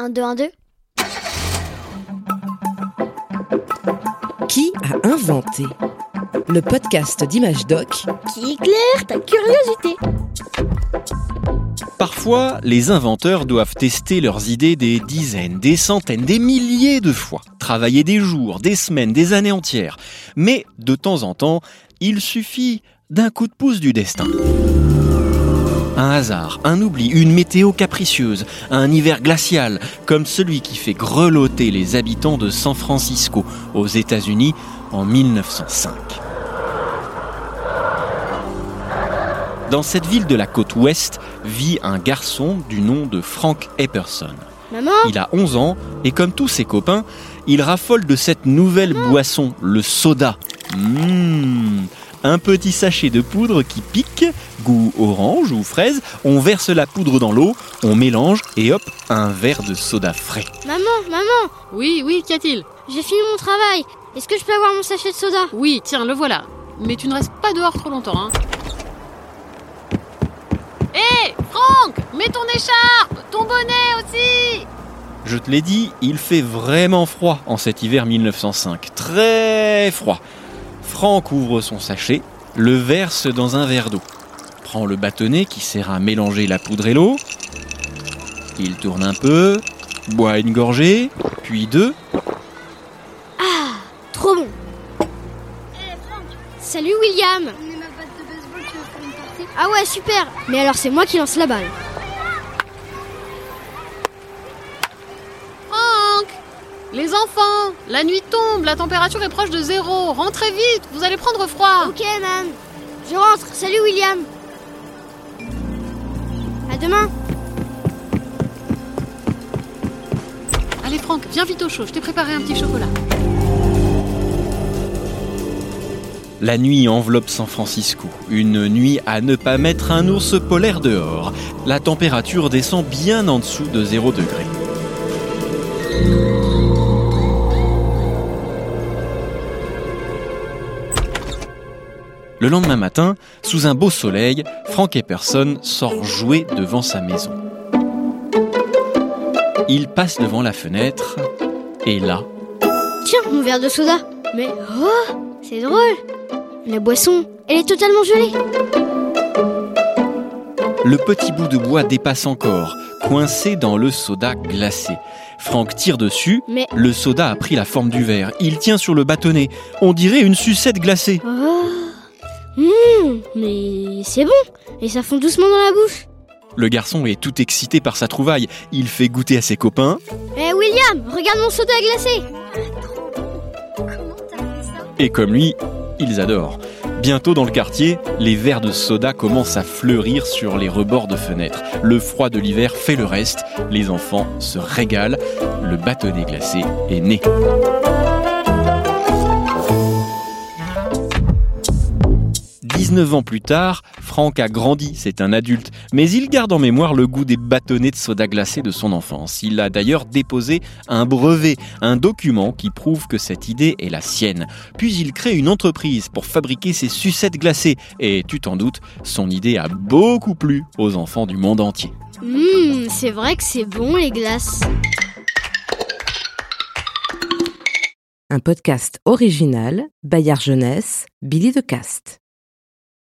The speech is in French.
1, 2, 1, 2. Qui a inventé Le podcast d'Image Doc Qui éclaire ta curiosité. Parfois, les inventeurs doivent tester leurs idées des dizaines, des centaines, des milliers de fois, travailler des jours, des semaines, des années entières. Mais de temps en temps, il suffit d'un coup de pouce du destin. Un hasard, un oubli, une météo capricieuse, un hiver glacial, comme celui qui fait grelotter les habitants de San Francisco, aux États-Unis, en 1905. Dans cette ville de la côte ouest vit un garçon du nom de Frank Epperson. Maman? Il a 11 ans et comme tous ses copains, il raffole de cette nouvelle boisson, le soda. Mmh. Un petit sachet de poudre qui pique, goût orange ou fraise, on verse la poudre dans l'eau, on mélange et hop, un verre de soda frais. Maman, maman, Oui, oui, qu'y a-t-il j'ai fini mon travail. Est-ce que je peux avoir mon sachet de soda? Oui, tiens, le voilà. Mais tu ne restes pas dehors trop longtemps, hein. Hé, Franck Mets ton écharpe Ton bonnet aussi Je te l'ai dit, il fait vraiment froid en cet hiver 1905. Très froid. Franck ouvre son sachet, le verse dans un verre d'eau. Prend le bâtonnet qui sert à mélanger la poudre et l'eau. Il tourne un peu, boit une gorgée, puis deux. Trop bon. Salut William. Ah ouais, super. Mais alors c'est moi qui lance la balle. Franck Les enfants La nuit tombe, la température est proche de zéro. Rentrez vite, vous allez prendre froid. Ok, man. Je rentre. Salut William. À demain. Allez Franck, viens vite au chaud, je t'ai préparé un petit chocolat. La nuit enveloppe San Francisco. Une nuit à ne pas mettre un ours polaire dehors. La température descend bien en dessous de 0 degré. Le lendemain matin, sous un beau soleil, Frank Epperson sort jouer devant sa maison. Il passe devant la fenêtre et là, Tiens, mon verre de soda. Mais oh, c'est drôle. La boisson, elle est totalement gelée. Le petit bout de bois dépasse encore, coincé dans le soda glacé. Franck tire dessus, Mais le soda a pris la forme du verre. Il tient sur le bâtonnet. On dirait une sucette glacée. oh, mais c'est bon. Et ça fond doucement dans la bouche. Le garçon est tout excité par sa trouvaille. Il fait goûter à ses copains. Eh William, regarde mon soda glacé. Et comme lui, ils adorent. Bientôt dans le quartier, les verres de soda commencent à fleurir sur les rebords de fenêtres. Le froid de l'hiver fait le reste. Les enfants se régalent. Le bâtonnet glacé est né. « 19 ans plus tard, Franck a grandi, c'est un adulte, mais il garde en mémoire le goût des bâtonnets de soda glacé de son enfance. Il a d'ailleurs déposé un brevet, un document qui prouve que cette idée est la sienne. Puis il crée une entreprise pour fabriquer ces sucettes glacées, et tu t'en doutes, son idée a beaucoup plu aux enfants du monde entier. Mmh, c'est vrai que c'est bon les glaces. Un podcast original, Bayard Jeunesse, Billy de Cast.